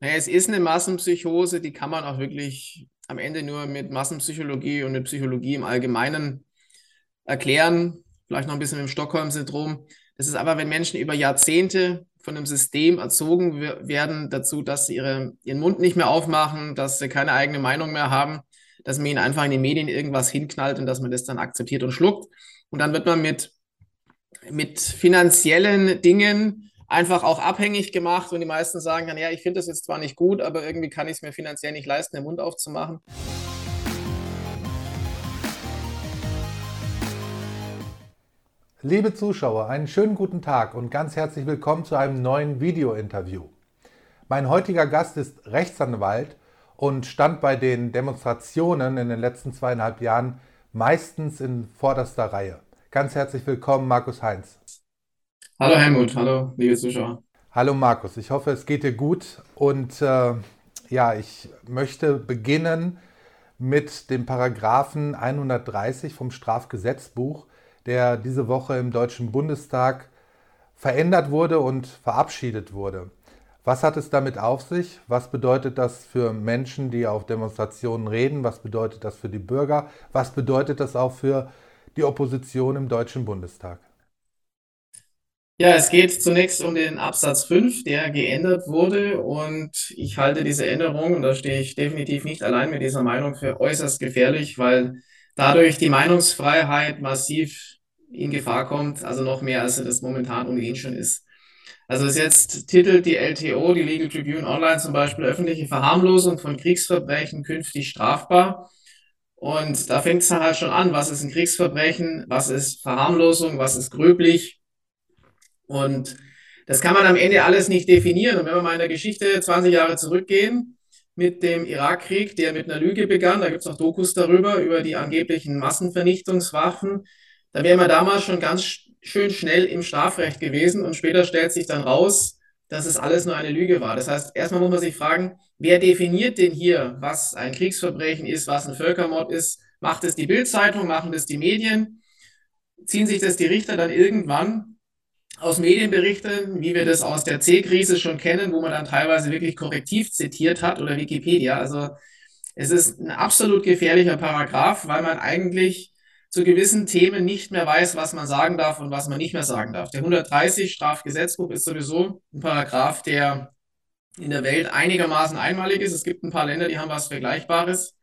Naja, es ist eine Massenpsychose, die kann man auch wirklich am Ende nur mit Massenpsychologie und mit Psychologie im Allgemeinen erklären. Vielleicht noch ein bisschen mit dem Stockholm-Syndrom. Das ist aber, wenn Menschen über Jahrzehnte von einem System erzogen werden dazu, dass sie ihre, ihren Mund nicht mehr aufmachen, dass sie keine eigene Meinung mehr haben, dass man ihnen einfach in den Medien irgendwas hinknallt und dass man das dann akzeptiert und schluckt. Und dann wird man mit, mit finanziellen Dingen einfach auch abhängig gemacht und die meisten sagen dann, ja, ich finde das jetzt zwar nicht gut, aber irgendwie kann ich es mir finanziell nicht leisten, den Mund aufzumachen. Liebe Zuschauer, einen schönen guten Tag und ganz herzlich willkommen zu einem neuen Video-Interview. Mein heutiger Gast ist Rechtsanwalt und stand bei den Demonstrationen in den letzten zweieinhalb Jahren meistens in vorderster Reihe. Ganz herzlich willkommen, Markus Heinz. Hallo Helmut, hallo liebe Zuschauer. Hallo Markus, ich hoffe, es geht dir gut und äh, ja, ich möchte beginnen mit dem Paragraphen 130 vom Strafgesetzbuch der diese Woche im Deutschen Bundestag verändert wurde und verabschiedet wurde. Was hat es damit auf sich? Was bedeutet das für Menschen, die auf Demonstrationen reden? Was bedeutet das für die Bürger? Was bedeutet das auch für die Opposition im Deutschen Bundestag? Ja, es geht zunächst um den Absatz 5, der geändert wurde. Und ich halte diese Änderung, und da stehe ich definitiv nicht allein mit dieser Meinung, für äußerst gefährlich, weil dadurch die Meinungsfreiheit massiv in Gefahr kommt, also noch mehr, als das momentan ohnehin schon ist. Also es jetzt titelt die LTO, die Legal Tribune Online zum Beispiel, öffentliche Verharmlosung von Kriegsverbrechen künftig strafbar. Und da fängt es halt schon an, was ist ein Kriegsverbrechen, was ist Verharmlosung, was ist gröblich. Und das kann man am Ende alles nicht definieren. Und wenn wir mal in der Geschichte 20 Jahre zurückgehen, mit dem Irakkrieg, der mit einer Lüge begann, da gibt es auch Dokus darüber, über die angeblichen Massenvernichtungswaffen, da wären wir damals schon ganz schön schnell im Strafrecht gewesen und später stellt sich dann raus, dass es alles nur eine Lüge war. Das heißt, erstmal muss man sich fragen, wer definiert denn hier, was ein Kriegsverbrechen ist, was ein Völkermord ist? Macht es die Bildzeitung, machen das die Medien? Ziehen sich das die Richter dann irgendwann aus Medienberichten, wie wir das aus der C-Krise schon kennen, wo man dann teilweise wirklich korrektiv zitiert hat oder Wikipedia? Also es ist ein absolut gefährlicher Paragraph, weil man eigentlich zu gewissen Themen nicht mehr weiß, was man sagen darf und was man nicht mehr sagen darf. Der 130 Strafgesetzbuch ist sowieso ein Paragraph, der in der Welt einigermaßen einmalig ist. Es gibt ein paar Länder, die haben was Vergleichbares,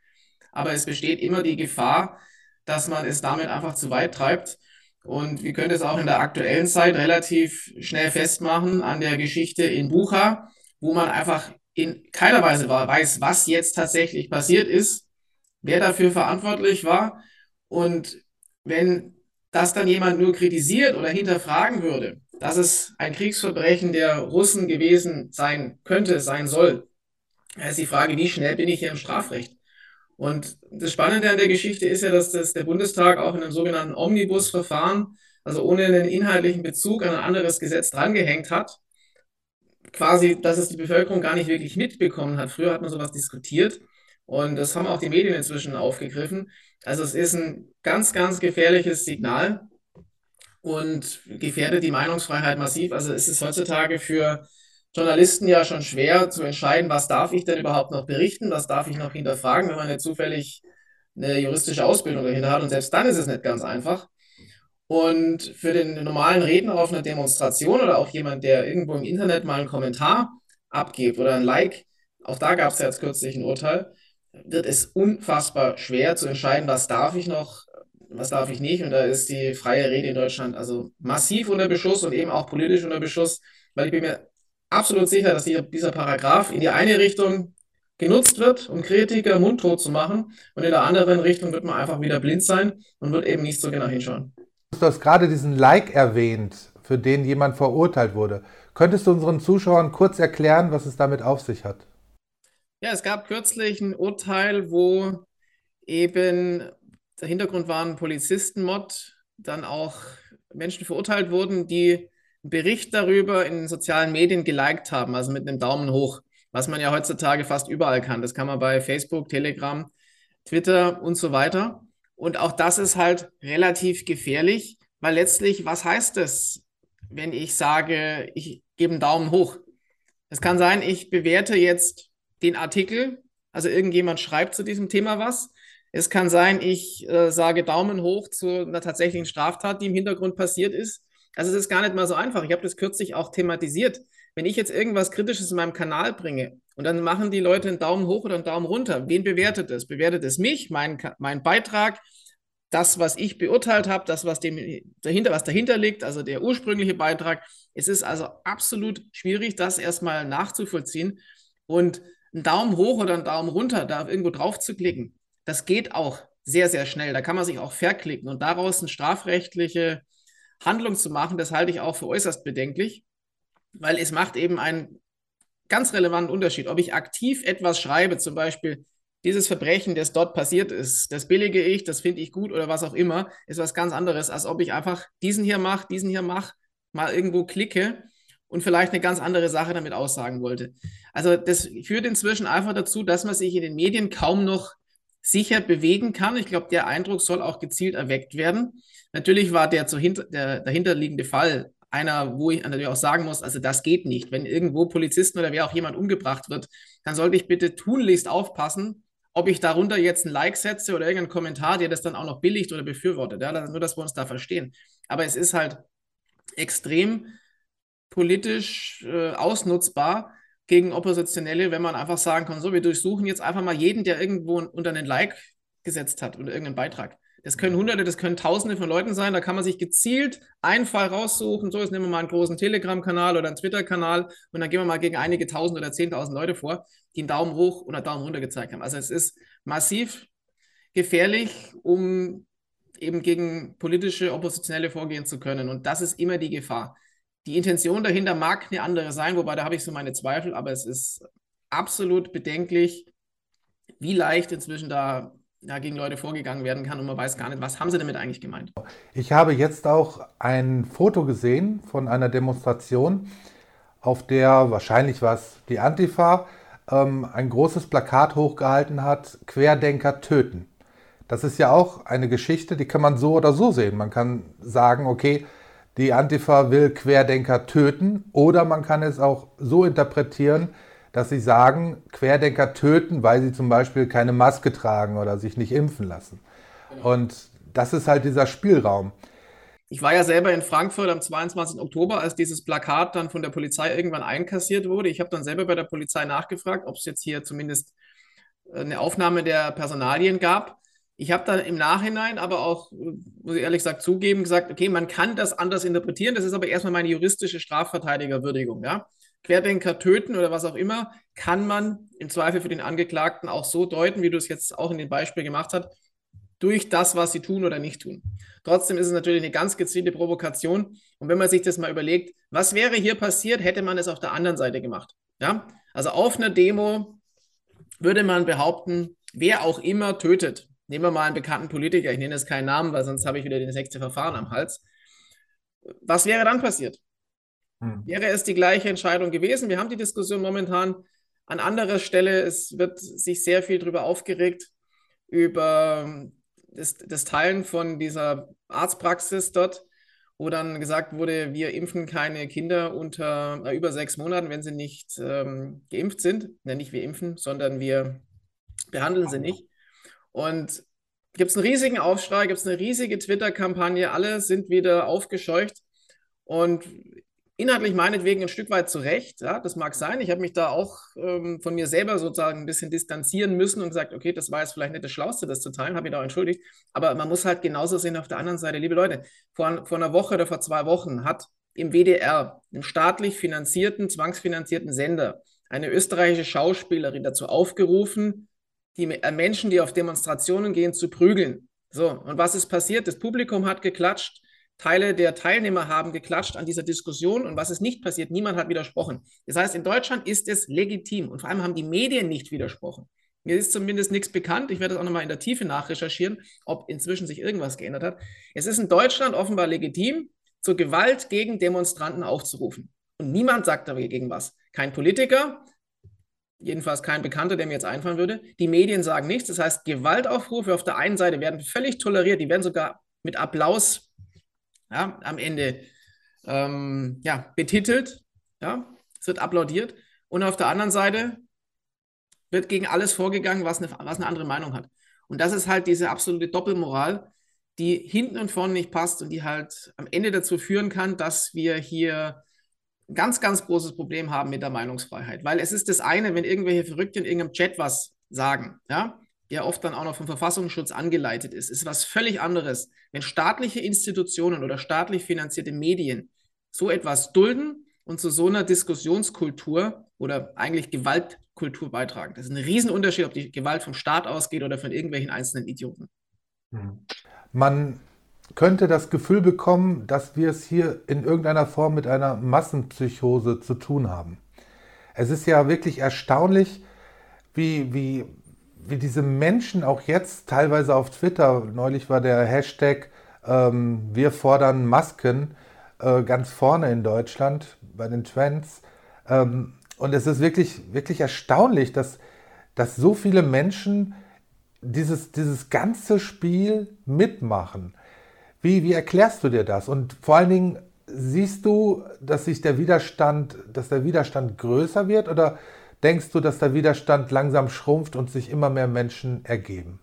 aber es besteht immer die Gefahr, dass man es damit einfach zu weit treibt. Und wir können es auch in der aktuellen Zeit relativ schnell festmachen an der Geschichte in Bucha, wo man einfach in keiner Weise weiß, was jetzt tatsächlich passiert ist, wer dafür verantwortlich war. Und wenn das dann jemand nur kritisiert oder hinterfragen würde, dass es ein Kriegsverbrechen der Russen gewesen sein könnte, sein soll, ist die Frage, wie schnell bin ich hier im Strafrecht? Und das Spannende an der Geschichte ist ja, dass das der Bundestag auch in einem sogenannten Omnibus-Verfahren, also ohne einen inhaltlichen Bezug an ein anderes Gesetz drangehängt hat. Quasi, dass es die Bevölkerung gar nicht wirklich mitbekommen hat. Früher hat man sowas diskutiert und das haben auch die Medien inzwischen aufgegriffen. Also es ist ein ganz, ganz gefährliches Signal und gefährdet die Meinungsfreiheit massiv. Also es ist heutzutage für Journalisten ja schon schwer zu entscheiden, was darf ich denn überhaupt noch berichten, was darf ich noch hinterfragen, wenn man nicht zufällig eine juristische Ausbildung dahinter hat. Und selbst dann ist es nicht ganz einfach. Und für den normalen Redner auf einer Demonstration oder auch jemand, der irgendwo im Internet mal einen Kommentar abgibt oder ein Like, auch da gab es ja jetzt kürzlich ein Urteil, wird es unfassbar schwer zu entscheiden, was darf ich noch, was darf ich nicht. Und da ist die freie Rede in Deutschland also massiv unter Beschuss und eben auch politisch unter Beschuss, weil ich bin mir absolut sicher, dass dieser Paragraph in die eine Richtung genutzt wird, um Kritiker mundtot zu machen und in der anderen Richtung wird man einfach wieder blind sein und wird eben nicht so genau hinschauen. Du hast gerade diesen Like erwähnt, für den jemand verurteilt wurde. Könntest du unseren Zuschauern kurz erklären, was es damit auf sich hat? Ja, es gab kürzlich ein Urteil, wo eben der Hintergrund war ein Polizistenmod, dann auch Menschen verurteilt wurden, die Bericht darüber in den sozialen Medien geliked haben, also mit einem Daumen hoch, was man ja heutzutage fast überall kann. Das kann man bei Facebook, Telegram, Twitter und so weiter. Und auch das ist halt relativ gefährlich, weil letztlich, was heißt das, wenn ich sage, ich gebe einen Daumen hoch? Es kann sein, ich bewerte jetzt den Artikel, also irgendjemand schreibt zu diesem Thema was. Es kann sein, ich äh, sage Daumen hoch zu einer tatsächlichen Straftat, die im Hintergrund passiert ist. Also es ist gar nicht mal so einfach. Ich habe das kürzlich auch thematisiert. Wenn ich jetzt irgendwas Kritisches in meinem Kanal bringe und dann machen die Leute einen Daumen hoch oder einen Daumen runter, wen bewertet es? Bewertet es mich, mein, mein Beitrag, das, was ich beurteilt habe, das, was dem dahinter, was dahinter liegt, also der ursprüngliche Beitrag. Es ist also absolut schwierig, das erstmal nachzuvollziehen. Und einen Daumen hoch oder einen Daumen runter, da irgendwo drauf zu klicken, das geht auch sehr, sehr schnell. Da kann man sich auch verklicken und daraus eine strafrechtliche Handlung zu machen, das halte ich auch für äußerst bedenklich, weil es macht eben einen ganz relevanten Unterschied, ob ich aktiv etwas schreibe, zum Beispiel dieses Verbrechen, das dort passiert ist, das billige ich, das finde ich gut oder was auch immer, ist was ganz anderes, als ob ich einfach diesen hier mache, diesen hier mache, mal irgendwo klicke und vielleicht eine ganz andere Sache damit aussagen wollte. Also das führt inzwischen einfach dazu, dass man sich in den Medien kaum noch sicher bewegen kann. Ich glaube, der Eindruck soll auch gezielt erweckt werden. Natürlich war der, der dahinterliegende Fall einer, wo ich natürlich auch sagen muss, also das geht nicht. Wenn irgendwo Polizisten oder wer auch jemand umgebracht wird, dann sollte ich bitte tunlichst aufpassen, ob ich darunter jetzt ein Like setze oder irgendeinen Kommentar, der das dann auch noch billigt oder befürwortet. Ja, nur, dass wir uns da verstehen. Aber es ist halt extrem politisch äh, ausnutzbar gegen Oppositionelle, wenn man einfach sagen kann, so, wir durchsuchen jetzt einfach mal jeden, der irgendwo unter einen Like gesetzt hat oder irgendeinen Beitrag. Das können Hunderte, das können Tausende von Leuten sein. Da kann man sich gezielt einen Fall raussuchen. So, jetzt nehmen wir mal einen großen Telegram-Kanal oder einen Twitter-Kanal und dann gehen wir mal gegen einige Tausend oder Zehntausend Leute vor, die einen Daumen hoch oder Daumen runter gezeigt haben. Also es ist massiv gefährlich, um eben gegen politische Oppositionelle vorgehen zu können. Und das ist immer die Gefahr. Die Intention dahinter mag eine andere sein, wobei da habe ich so meine Zweifel, aber es ist absolut bedenklich, wie leicht inzwischen da ja, gegen Leute vorgegangen werden kann und man weiß gar nicht, was haben sie damit eigentlich gemeint. Ich habe jetzt auch ein Foto gesehen von einer Demonstration, auf der wahrscheinlich was die Antifa ähm, ein großes Plakat hochgehalten hat, Querdenker töten. Das ist ja auch eine Geschichte, die kann man so oder so sehen. Man kann sagen, okay, die Antifa will Querdenker töten oder man kann es auch so interpretieren, dass sie sagen, Querdenker töten, weil sie zum Beispiel keine Maske tragen oder sich nicht impfen lassen. Genau. Und das ist halt dieser Spielraum. Ich war ja selber in Frankfurt am 22. Oktober, als dieses Plakat dann von der Polizei irgendwann einkassiert wurde. Ich habe dann selber bei der Polizei nachgefragt, ob es jetzt hier zumindest äh, eine Aufnahme der Personalien gab. Ich habe dann im Nachhinein aber auch, muss ich ehrlich gesagt, zugeben, gesagt, okay, man kann das anders interpretieren. Das ist aber erstmal meine juristische Strafverteidigerwürdigung. Ja? Querdenker töten oder was auch immer, kann man im Zweifel für den Angeklagten auch so deuten, wie du es jetzt auch in dem Beispiel gemacht hast, durch das, was sie tun oder nicht tun. Trotzdem ist es natürlich eine ganz gezielte Provokation. Und wenn man sich das mal überlegt, was wäre hier passiert, hätte man es auf der anderen Seite gemacht. Ja? Also auf einer Demo würde man behaupten, wer auch immer tötet. Nehmen wir mal einen bekannten Politiker, ich nenne jetzt keinen Namen, weil sonst habe ich wieder das nächste Verfahren am Hals. Was wäre dann passiert? Hm. Wäre es die gleiche Entscheidung gewesen? Wir haben die Diskussion momentan an anderer Stelle. Es wird sich sehr viel darüber aufgeregt, über das, das Teilen von dieser Arztpraxis dort, wo dann gesagt wurde, wir impfen keine Kinder unter äh, über sechs Monaten, wenn sie nicht ähm, geimpft sind. Ja, nicht wir impfen, sondern wir behandeln sie nicht. Und gibt es einen riesigen Aufschrei, gibt es eine riesige Twitter-Kampagne, alle sind wieder aufgescheucht. Und inhaltlich meinetwegen ein Stück weit zurecht. Ja, das mag sein. Ich habe mich da auch ähm, von mir selber sozusagen ein bisschen distanzieren müssen und gesagt, okay, das war jetzt vielleicht nicht das Schlauste, das zu teilen, habe mich da auch entschuldigt. Aber man muss halt genauso sehen auf der anderen Seite, liebe Leute, vor, vor einer Woche oder vor zwei Wochen hat im WDR, im staatlich finanzierten, zwangsfinanzierten Sender, eine österreichische Schauspielerin dazu aufgerufen, die äh, Menschen, die auf Demonstrationen gehen, zu prügeln. So, und was ist passiert? Das Publikum hat geklatscht, Teile der Teilnehmer haben geklatscht an dieser Diskussion und was ist nicht passiert? Niemand hat widersprochen. Das heißt, in Deutschland ist es legitim und vor allem haben die Medien nicht widersprochen. Mir ist zumindest nichts bekannt. Ich werde das auch nochmal in der Tiefe nachrecherchieren, ob inzwischen sich irgendwas geändert hat. Es ist in Deutschland offenbar legitim, zur Gewalt gegen Demonstranten aufzurufen. Und niemand sagt dagegen was. Kein Politiker, jedenfalls kein Bekannter, der mir jetzt einfallen würde. Die Medien sagen nichts. Das heißt, Gewaltaufrufe auf der einen Seite werden völlig toleriert, die werden sogar mit Applaus ja, am Ende ähm, ja, betitelt, ja, es wird applaudiert. Und auf der anderen Seite wird gegen alles vorgegangen, was eine, was eine andere Meinung hat. Und das ist halt diese absolute Doppelmoral, die hinten und vorne nicht passt und die halt am Ende dazu führen kann, dass wir hier ganz, ganz großes Problem haben mit der Meinungsfreiheit. Weil es ist das eine, wenn irgendwelche Verrückte in irgendeinem Chat was sagen, ja, der oft dann auch noch vom Verfassungsschutz angeleitet ist, ist was völlig anderes. Wenn staatliche Institutionen oder staatlich finanzierte Medien so etwas dulden und zu so einer Diskussionskultur oder eigentlich Gewaltkultur beitragen. Das ist ein Riesenunterschied, ob die Gewalt vom Staat ausgeht oder von irgendwelchen einzelnen Idioten. Mhm. Man könnte das Gefühl bekommen, dass wir es hier in irgendeiner Form mit einer Massenpsychose zu tun haben. Es ist ja wirklich erstaunlich, wie, wie, wie diese Menschen auch jetzt teilweise auf Twitter, neulich war der Hashtag ähm, Wir fordern Masken äh, ganz vorne in Deutschland bei den Trends. Ähm, und es ist wirklich, wirklich erstaunlich, dass, dass so viele Menschen dieses, dieses ganze Spiel mitmachen. Wie, wie erklärst du dir das? Und vor allen Dingen, siehst du, dass sich der Widerstand, dass der Widerstand größer wird oder denkst du, dass der Widerstand langsam schrumpft und sich immer mehr Menschen ergeben?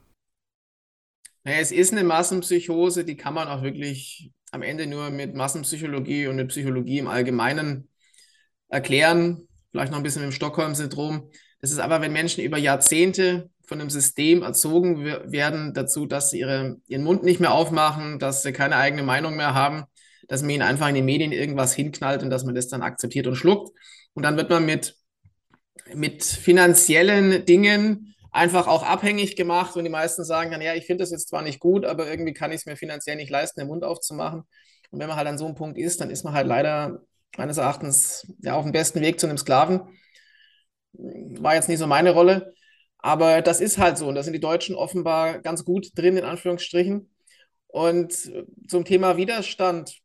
Es ist eine Massenpsychose, die kann man auch wirklich am Ende nur mit Massenpsychologie und mit Psychologie im Allgemeinen erklären. Vielleicht noch ein bisschen mit dem Stockholm-Syndrom. Das ist aber, wenn Menschen über Jahrzehnte von einem System erzogen werden dazu, dass sie ihre, ihren Mund nicht mehr aufmachen, dass sie keine eigene Meinung mehr haben, dass man ihnen einfach in den Medien irgendwas hinknallt und dass man das dann akzeptiert und schluckt. Und dann wird man mit, mit finanziellen Dingen einfach auch abhängig gemacht und die meisten sagen dann, ja, ich finde das jetzt zwar nicht gut, aber irgendwie kann ich es mir finanziell nicht leisten, den Mund aufzumachen. Und wenn man halt an so einem Punkt ist, dann ist man halt leider meines Erachtens ja auf dem besten Weg zu einem Sklaven. War jetzt nicht so meine Rolle. Aber das ist halt so. Und da sind die Deutschen offenbar ganz gut drin, in Anführungsstrichen. Und zum Thema Widerstand.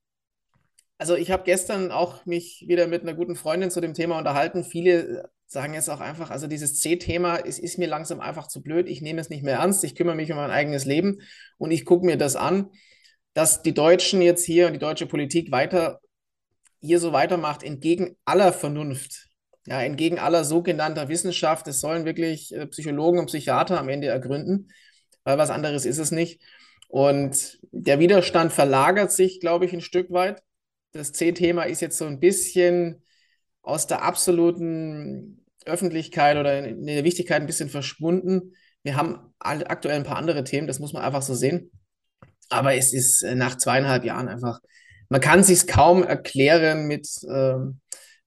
Also ich habe gestern auch mich wieder mit einer guten Freundin zu dem Thema unterhalten. Viele sagen jetzt auch einfach, also dieses C-Thema ist, ist mir langsam einfach zu blöd. Ich nehme es nicht mehr ernst. Ich kümmere mich um mein eigenes Leben und ich gucke mir das an, dass die Deutschen jetzt hier und die deutsche Politik weiter hier so weitermacht, entgegen aller Vernunft ja, entgegen aller sogenannter Wissenschaft, es sollen wirklich äh, Psychologen und Psychiater am Ende ergründen, weil was anderes ist es nicht. Und der Widerstand verlagert sich, glaube ich, ein Stück weit. Das C-Thema ist jetzt so ein bisschen aus der absoluten Öffentlichkeit oder in der Wichtigkeit ein bisschen verschwunden. Wir haben aktuell ein paar andere Themen, das muss man einfach so sehen. Aber es ist äh, nach zweieinhalb Jahren einfach, man kann es sich kaum erklären mit, äh,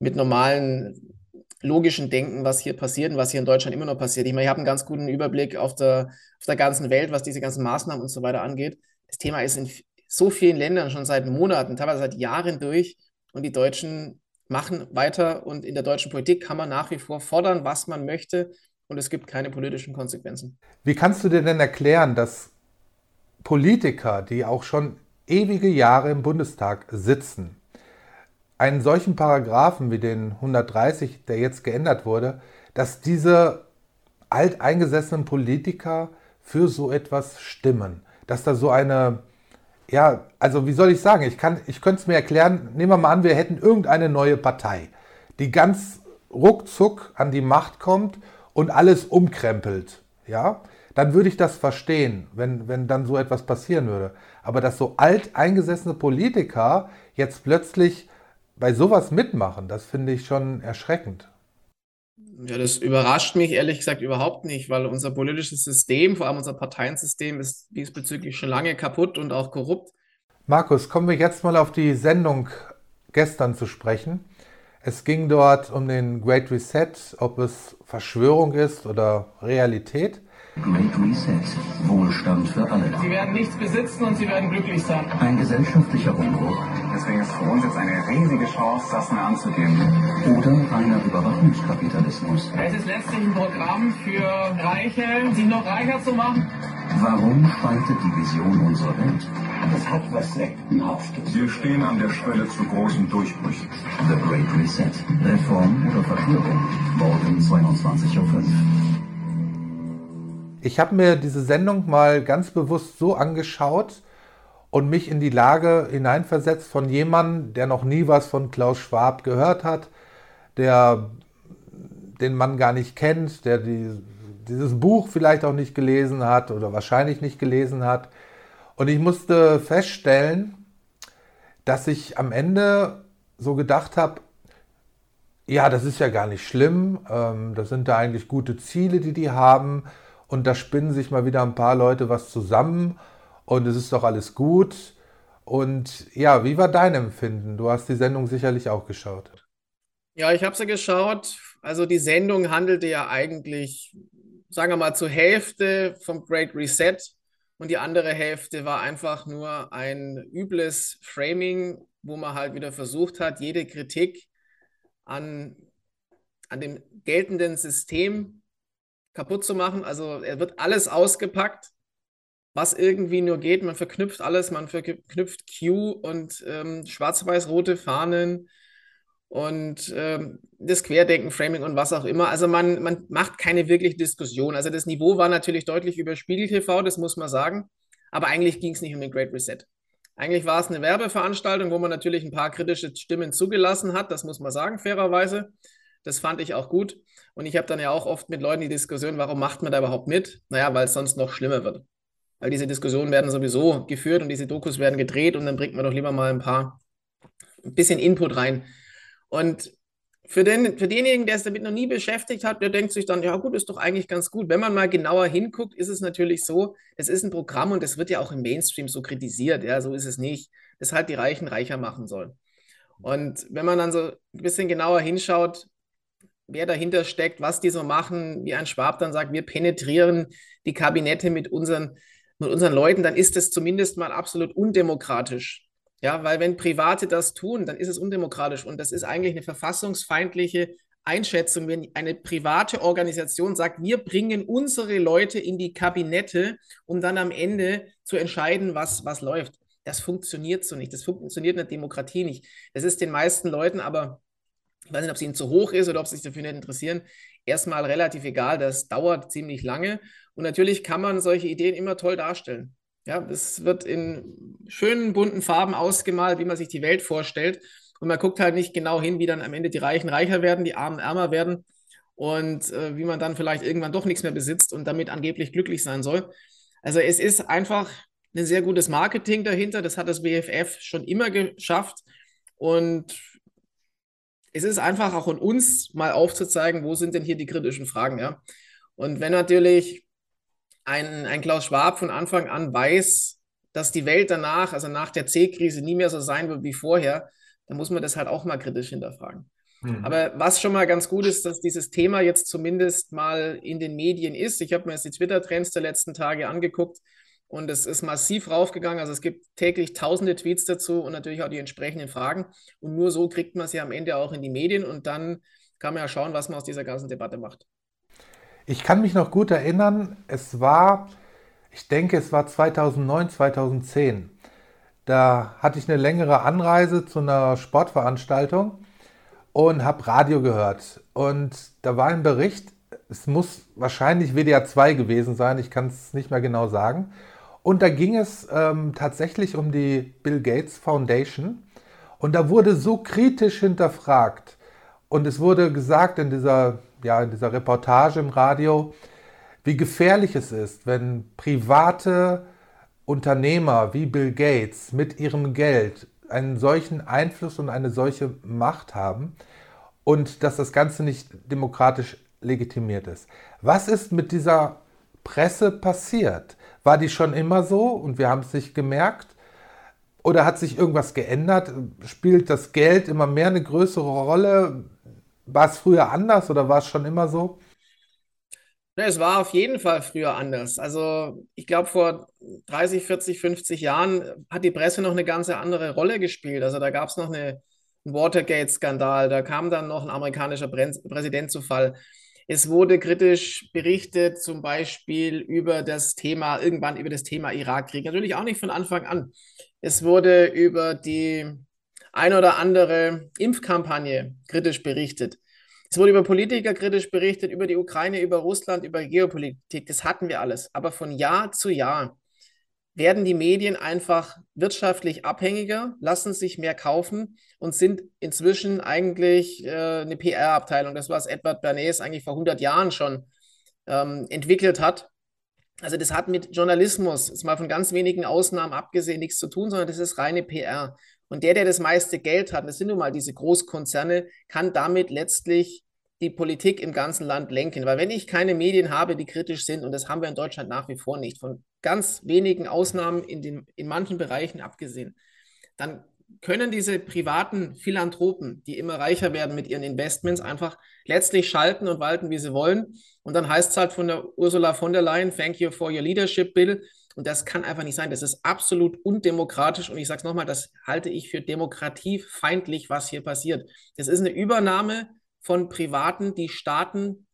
mit normalen logischen Denken, was hier passiert und was hier in Deutschland immer noch passiert. Ich meine, ich habe einen ganz guten Überblick auf der, auf der ganzen Welt, was diese ganzen Maßnahmen und so weiter angeht. Das Thema ist in so vielen Ländern schon seit Monaten, teilweise seit Jahren durch und die Deutschen machen weiter und in der deutschen Politik kann man nach wie vor fordern, was man möchte und es gibt keine politischen Konsequenzen. Wie kannst du dir denn erklären, dass Politiker, die auch schon ewige Jahre im Bundestag sitzen, einen solchen Paragraphen wie den 130, der jetzt geändert wurde, dass diese alteingesessenen Politiker für so etwas stimmen. Dass da so eine, ja, also wie soll ich sagen, ich, ich könnte es mir erklären, nehmen wir mal an, wir hätten irgendeine neue Partei, die ganz ruckzuck an die Macht kommt und alles umkrempelt, ja, dann würde ich das verstehen, wenn, wenn dann so etwas passieren würde. Aber dass so alteingesessene Politiker jetzt plötzlich bei sowas mitmachen, das finde ich schon erschreckend. Ja, das überrascht mich ehrlich gesagt überhaupt nicht, weil unser politisches System, vor allem unser Parteiensystem, ist diesbezüglich schon lange kaputt und auch korrupt. Markus, kommen wir jetzt mal auf die Sendung gestern zu sprechen. Es ging dort um den Great Reset, ob es Verschwörung ist oder Realität. Great Reset. Wohlstand für alle. Sie werden nichts besitzen und Sie werden glücklich sein. Ein gesellschaftlicher Umbruch. Deswegen ist für uns jetzt eine riesige Chance, das mal anzugehen. Oder reiner Überwachungskapitalismus. Es ist letztlich ein Programm für Reiche, sie noch reicher zu machen. Warum spaltet die Vision unsere Welt? Das hat was Sektenhaftes. Wir stehen an der Schwelle zu großen Durchbrüchen. The Great Reset. Reform oder Verschwörung. Morgen 22.05 Uhr. Ich habe mir diese Sendung mal ganz bewusst so angeschaut und mich in die Lage hineinversetzt von jemandem, der noch nie was von Klaus Schwab gehört hat, der den man gar nicht kennt, der die, dieses Buch vielleicht auch nicht gelesen hat oder wahrscheinlich nicht gelesen hat. Und ich musste feststellen, dass ich am Ende so gedacht habe, ja, das ist ja gar nicht schlimm, ähm, das sind da eigentlich gute Ziele, die die haben und da spinnen sich mal wieder ein paar Leute was zusammen und es ist doch alles gut. Und ja, wie war dein Empfinden? Du hast die Sendung sicherlich auch geschaut. Ja, ich habe sie geschaut. Also die Sendung handelte ja eigentlich, sagen wir mal, zur Hälfte vom Great Reset und die andere Hälfte war einfach nur ein übles Framing, wo man halt wieder versucht hat, jede Kritik an, an dem geltenden System kaputt zu machen. Also er wird alles ausgepackt, was irgendwie nur geht. Man verknüpft alles, man verknüpft Q und ähm, schwarz-weiß-rote Fahnen und ähm, das Querdenken, Framing und was auch immer. Also man, man macht keine wirkliche Diskussion. Also das Niveau war natürlich deutlich über Spiegel TV, das muss man sagen. Aber eigentlich ging es nicht um den Great Reset. Eigentlich war es eine Werbeveranstaltung, wo man natürlich ein paar kritische Stimmen zugelassen hat, das muss man sagen, fairerweise. Das fand ich auch gut. Und ich habe dann ja auch oft mit Leuten die Diskussion, warum macht man da überhaupt mit? Naja, weil es sonst noch schlimmer wird. Weil diese Diskussionen werden sowieso geführt und diese Dokus werden gedreht und dann bringt man doch lieber mal ein paar, ein bisschen Input rein. Und für, den, für denjenigen, der es damit noch nie beschäftigt hat, der denkt sich dann, ja gut, ist doch eigentlich ganz gut. Wenn man mal genauer hinguckt, ist es natürlich so, es ist ein Programm und es wird ja auch im Mainstream so kritisiert, ja, so ist es nicht, das halt die Reichen reicher machen soll. Und wenn man dann so ein bisschen genauer hinschaut, wer dahinter steckt, was die so machen, wie ein Schwab dann sagt, wir penetrieren die Kabinette mit unseren, mit unseren Leuten, dann ist das zumindest mal absolut undemokratisch. Ja, weil wenn Private das tun, dann ist es undemokratisch und das ist eigentlich eine verfassungsfeindliche Einschätzung, wenn eine private Organisation sagt, wir bringen unsere Leute in die Kabinette, um dann am Ende zu entscheiden, was, was läuft. Das funktioniert so nicht. Das funktioniert in der Demokratie nicht. Das ist den meisten Leuten aber, ich weiß nicht, ob es ihnen zu hoch ist oder ob sie sich dafür nicht interessieren, erstmal relativ egal. Das dauert ziemlich lange. Und natürlich kann man solche Ideen immer toll darstellen. Ja, es wird in schönen bunten Farben ausgemalt, wie man sich die Welt vorstellt. Und man guckt halt nicht genau hin, wie dann am Ende die Reichen reicher werden, die Armen ärmer werden und äh, wie man dann vielleicht irgendwann doch nichts mehr besitzt und damit angeblich glücklich sein soll. Also es ist einfach ein sehr gutes Marketing dahinter. Das hat das BFF schon immer geschafft. Und es ist einfach auch an uns mal aufzuzeigen, wo sind denn hier die kritischen Fragen. Ja? Und wenn natürlich ein, ein Klaus Schwab von Anfang an weiß, dass die Welt danach, also nach der C-Krise, nie mehr so sein wird wie vorher, dann muss man das halt auch mal kritisch hinterfragen. Mhm. Aber was schon mal ganz gut ist, dass dieses Thema jetzt zumindest mal in den Medien ist. Ich habe mir jetzt die Twitter-Trends der letzten Tage angeguckt und es ist massiv raufgegangen. Also es gibt täglich tausende Tweets dazu und natürlich auch die entsprechenden Fragen. Und nur so kriegt man sie am Ende auch in die Medien und dann kann man ja schauen, was man aus dieser ganzen Debatte macht. Ich kann mich noch gut erinnern, es war, ich denke, es war 2009, 2010. Da hatte ich eine längere Anreise zu einer Sportveranstaltung und habe Radio gehört. Und da war ein Bericht, es muss wahrscheinlich WDR 2 gewesen sein, ich kann es nicht mehr genau sagen. Und da ging es ähm, tatsächlich um die Bill Gates Foundation. Und da wurde so kritisch hinterfragt. Und es wurde gesagt in dieser ja, in dieser Reportage im Radio, wie gefährlich es ist, wenn private Unternehmer wie Bill Gates mit ihrem Geld einen solchen Einfluss und eine solche Macht haben und dass das Ganze nicht demokratisch legitimiert ist. Was ist mit dieser Presse passiert? War die schon immer so und wir haben es nicht gemerkt? Oder hat sich irgendwas geändert? Spielt das Geld immer mehr eine größere Rolle? War es früher anders oder war es schon immer so? Es war auf jeden Fall früher anders. Also ich glaube, vor 30, 40, 50 Jahren hat die Presse noch eine ganz andere Rolle gespielt. Also da gab es noch eine, einen Watergate-Skandal, da kam dann noch ein amerikanischer Präsident zu Fall. Es wurde kritisch berichtet, zum Beispiel über das Thema, irgendwann über das Thema Irakkrieg. Natürlich auch nicht von Anfang an. Es wurde über die ein oder andere Impfkampagne kritisch berichtet. Es wurde über Politiker kritisch berichtet, über die Ukraine, über Russland, über Geopolitik. Das hatten wir alles. Aber von Jahr zu Jahr werden die Medien einfach wirtschaftlich abhängiger, lassen sich mehr kaufen und sind inzwischen eigentlich äh, eine PR-Abteilung. Das, was Edward Bernays eigentlich vor 100 Jahren schon ähm, entwickelt hat. Also das hat mit Journalismus, jetzt mal von ganz wenigen Ausnahmen abgesehen, nichts zu tun, sondern das ist reine PR. Und der, der das meiste Geld hat, das sind nun mal diese Großkonzerne, kann damit letztlich die Politik im ganzen Land lenken. Weil wenn ich keine Medien habe, die kritisch sind, und das haben wir in Deutschland nach wie vor nicht, von ganz wenigen Ausnahmen in, den, in manchen Bereichen abgesehen, dann können diese privaten Philanthropen, die immer reicher werden mit ihren Investments, einfach letztlich schalten und walten, wie sie wollen. Und dann heißt es halt von der Ursula von der Leyen, thank you for your leadership, Bill. Und das kann einfach nicht sein. Das ist absolut undemokratisch. Und ich sage es nochmal, das halte ich für demokratiefeindlich, was hier passiert. Das ist eine Übernahme von Privaten, die Staaten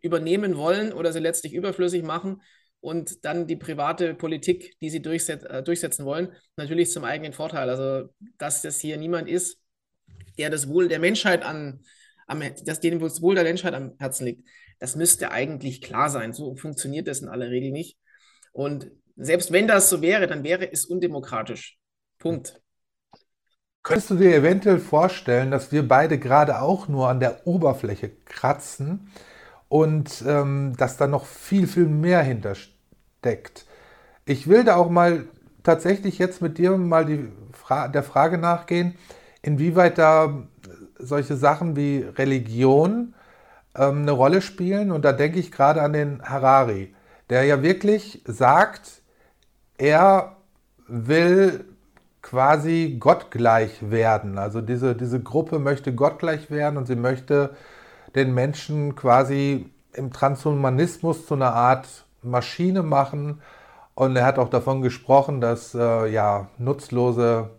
übernehmen wollen oder sie letztlich überflüssig machen und dann die private Politik, die sie durchset äh, durchsetzen wollen, natürlich zum eigenen Vorteil. Also, dass das hier niemand ist, der das Wohl der Menschheit an, am, dass dem das Wohl der Menschheit am Herzen liegt, das müsste eigentlich klar sein. So funktioniert das in aller Regel nicht. Und selbst wenn das so wäre, dann wäre es undemokratisch. Punkt. Könntest du dir eventuell vorstellen, dass wir beide gerade auch nur an der Oberfläche kratzen und ähm, dass da noch viel, viel mehr hintersteckt? Ich will da auch mal tatsächlich jetzt mit dir mal die Fra der Frage nachgehen, inwieweit da solche Sachen wie Religion ähm, eine Rolle spielen. Und da denke ich gerade an den Harari, der ja wirklich sagt, er will quasi gottgleich werden. Also diese, diese Gruppe möchte gottgleich werden und sie möchte den Menschen quasi im Transhumanismus zu einer Art Maschine machen. Und er hat auch davon gesprochen, dass äh, ja, nutzlose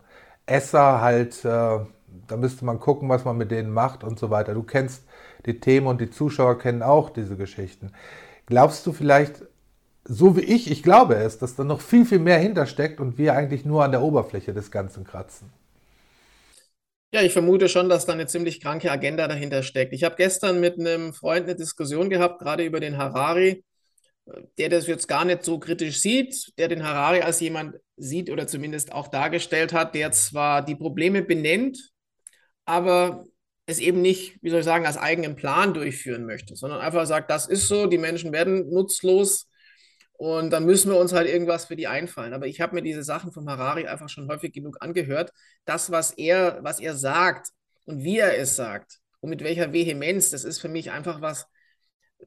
Esser halt, äh, da müsste man gucken, was man mit denen macht und so weiter. Du kennst die Themen und die Zuschauer kennen auch diese Geschichten. Glaubst du vielleicht, so wie ich, ich glaube es, dass da noch viel, viel mehr hintersteckt und wir eigentlich nur an der Oberfläche des Ganzen kratzen. Ja, ich vermute schon, dass da eine ziemlich kranke Agenda dahinter steckt. Ich habe gestern mit einem Freund eine Diskussion gehabt, gerade über den Harari, der das jetzt gar nicht so kritisch sieht, der den Harari als jemand sieht oder zumindest auch dargestellt hat, der zwar die Probleme benennt, aber es eben nicht, wie soll ich sagen, als eigenen Plan durchführen möchte, sondern einfach sagt, das ist so, die Menschen werden nutzlos, und dann müssen wir uns halt irgendwas für die einfallen. Aber ich habe mir diese Sachen von Harari einfach schon häufig genug angehört. Das, was er, was er sagt und wie er es sagt und mit welcher Vehemenz, das ist für mich einfach was.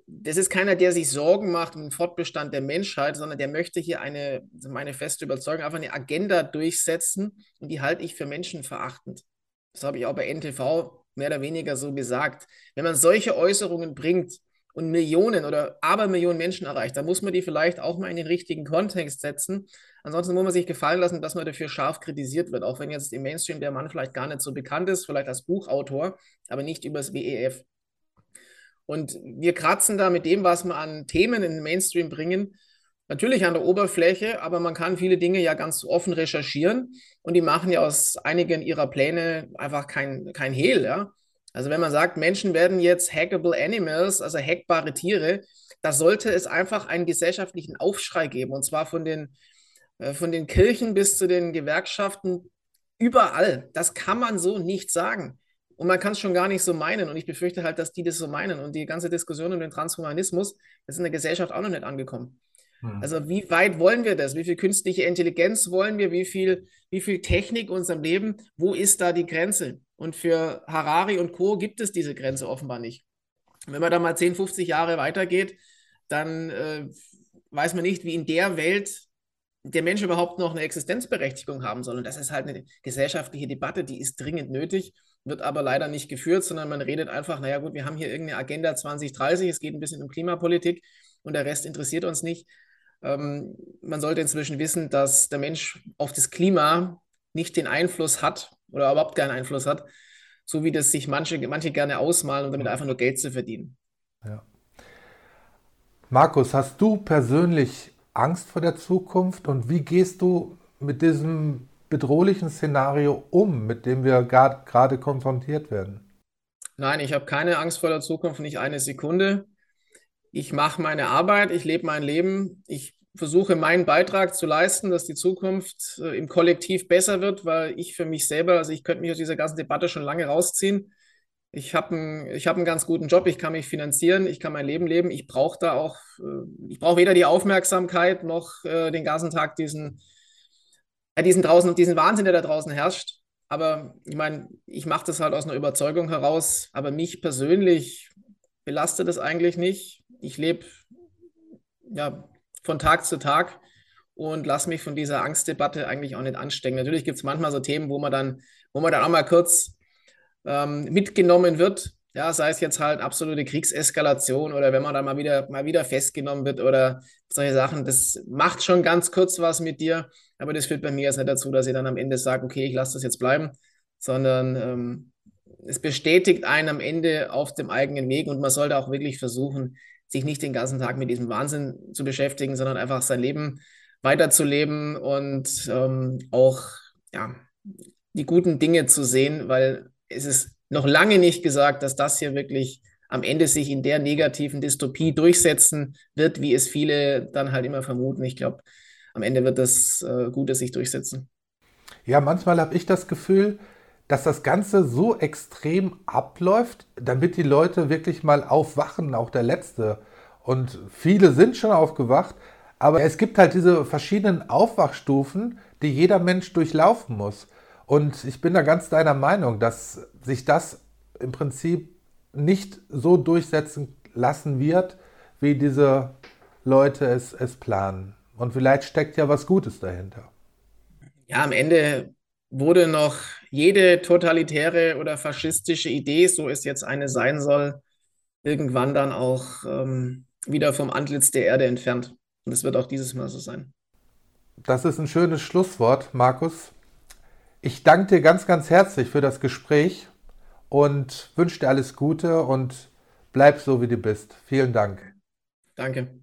Das ist keiner, der sich Sorgen macht um den Fortbestand der Menschheit, sondern der möchte hier eine, meine feste Überzeugung, einfach eine Agenda durchsetzen und die halte ich für menschenverachtend. Das habe ich auch bei NTV mehr oder weniger so gesagt. Wenn man solche Äußerungen bringt, und Millionen oder Abermillionen Menschen erreicht, dann muss man die vielleicht auch mal in den richtigen Kontext setzen. Ansonsten muss man sich gefallen lassen, dass man dafür scharf kritisiert wird, auch wenn jetzt im Mainstream der Mann vielleicht gar nicht so bekannt ist, vielleicht als Buchautor, aber nicht übers WEF. Und wir kratzen da mit dem, was wir an Themen in den Mainstream bringen, natürlich an der Oberfläche, aber man kann viele Dinge ja ganz offen recherchieren und die machen ja aus einigen ihrer Pläne einfach kein, kein Hehl, ja. Also wenn man sagt, Menschen werden jetzt hackable animals, also hackbare Tiere, da sollte es einfach einen gesellschaftlichen Aufschrei geben. Und zwar von den, äh, von den Kirchen bis zu den Gewerkschaften, überall. Das kann man so nicht sagen. Und man kann es schon gar nicht so meinen. Und ich befürchte halt, dass die das so meinen. Und die ganze Diskussion um den Transhumanismus ist in der Gesellschaft auch noch nicht angekommen. Hm. Also wie weit wollen wir das? Wie viel künstliche Intelligenz wollen wir? Wie viel, wie viel Technik in unserem Leben? Wo ist da die Grenze? Und für Harari und Co. gibt es diese Grenze offenbar nicht. wenn man da mal 10, 50 Jahre weitergeht, dann äh, weiß man nicht, wie in der Welt der Mensch überhaupt noch eine Existenzberechtigung haben soll. Und das ist halt eine gesellschaftliche Debatte, die ist dringend nötig, wird aber leider nicht geführt, sondern man redet einfach, naja gut, wir haben hier irgendeine Agenda 2030, es geht ein bisschen um Klimapolitik und der Rest interessiert uns nicht. Ähm, man sollte inzwischen wissen, dass der Mensch auf das Klima nicht den Einfluss hat oder überhaupt keinen Einfluss hat, so wie das sich manche, manche gerne ausmalen, um damit einfach nur Geld zu verdienen. Ja. Markus, hast du persönlich Angst vor der Zukunft und wie gehst du mit diesem bedrohlichen Szenario um, mit dem wir gerade konfrontiert werden? Nein, ich habe keine Angst vor der Zukunft, nicht eine Sekunde. Ich mache meine Arbeit, ich lebe mein Leben, ich versuche meinen Beitrag zu leisten, dass die Zukunft äh, im Kollektiv besser wird, weil ich für mich selber, also ich könnte mich aus dieser ganzen Debatte schon lange rausziehen. Ich habe einen, hab ganz guten Job, ich kann mich finanzieren, ich kann mein Leben leben. Ich brauche da auch, äh, ich brauche weder die Aufmerksamkeit noch äh, den ganzen Tag diesen, äh, diesen draußen, diesen Wahnsinn, der da draußen herrscht. Aber ich meine, ich mache das halt aus einer Überzeugung heraus. Aber mich persönlich belastet das eigentlich nicht. Ich lebe ja, von Tag zu Tag und lasse mich von dieser Angstdebatte eigentlich auch nicht anstecken. Natürlich gibt es manchmal so Themen, wo man dann, wo man dann auch mal kurz ähm, mitgenommen wird. Ja, sei es jetzt halt absolute Kriegseskalation oder wenn man dann mal wieder, mal wieder festgenommen wird oder solche Sachen. Das macht schon ganz kurz was mit dir, aber das führt bei mir jetzt nicht dazu, dass ich dann am Ende sage, okay, ich lasse das jetzt bleiben, sondern ähm, es bestätigt einen am Ende auf dem eigenen Weg und man sollte auch wirklich versuchen, sich nicht den ganzen Tag mit diesem Wahnsinn zu beschäftigen, sondern einfach sein Leben weiterzuleben und ähm, auch ja, die guten Dinge zu sehen, weil es ist noch lange nicht gesagt, dass das hier wirklich am Ende sich in der negativen Dystopie durchsetzen wird, wie es viele dann halt immer vermuten. Ich glaube, am Ende wird das äh, Gute sich durchsetzen. Ja, manchmal habe ich das Gefühl, dass das Ganze so extrem abläuft, damit die Leute wirklich mal aufwachen, auch der Letzte. Und viele sind schon aufgewacht, aber es gibt halt diese verschiedenen Aufwachstufen, die jeder Mensch durchlaufen muss. Und ich bin da ganz deiner Meinung, dass sich das im Prinzip nicht so durchsetzen lassen wird, wie diese Leute es, es planen. Und vielleicht steckt ja was Gutes dahinter. Ja, am Ende wurde noch jede totalitäre oder faschistische Idee, so es jetzt eine sein soll, irgendwann dann auch ähm, wieder vom Antlitz der Erde entfernt. Und es wird auch dieses Mal so sein. Das ist ein schönes Schlusswort, Markus. Ich danke dir ganz, ganz herzlich für das Gespräch und wünsche dir alles Gute und bleib so, wie du bist. Vielen Dank. Danke.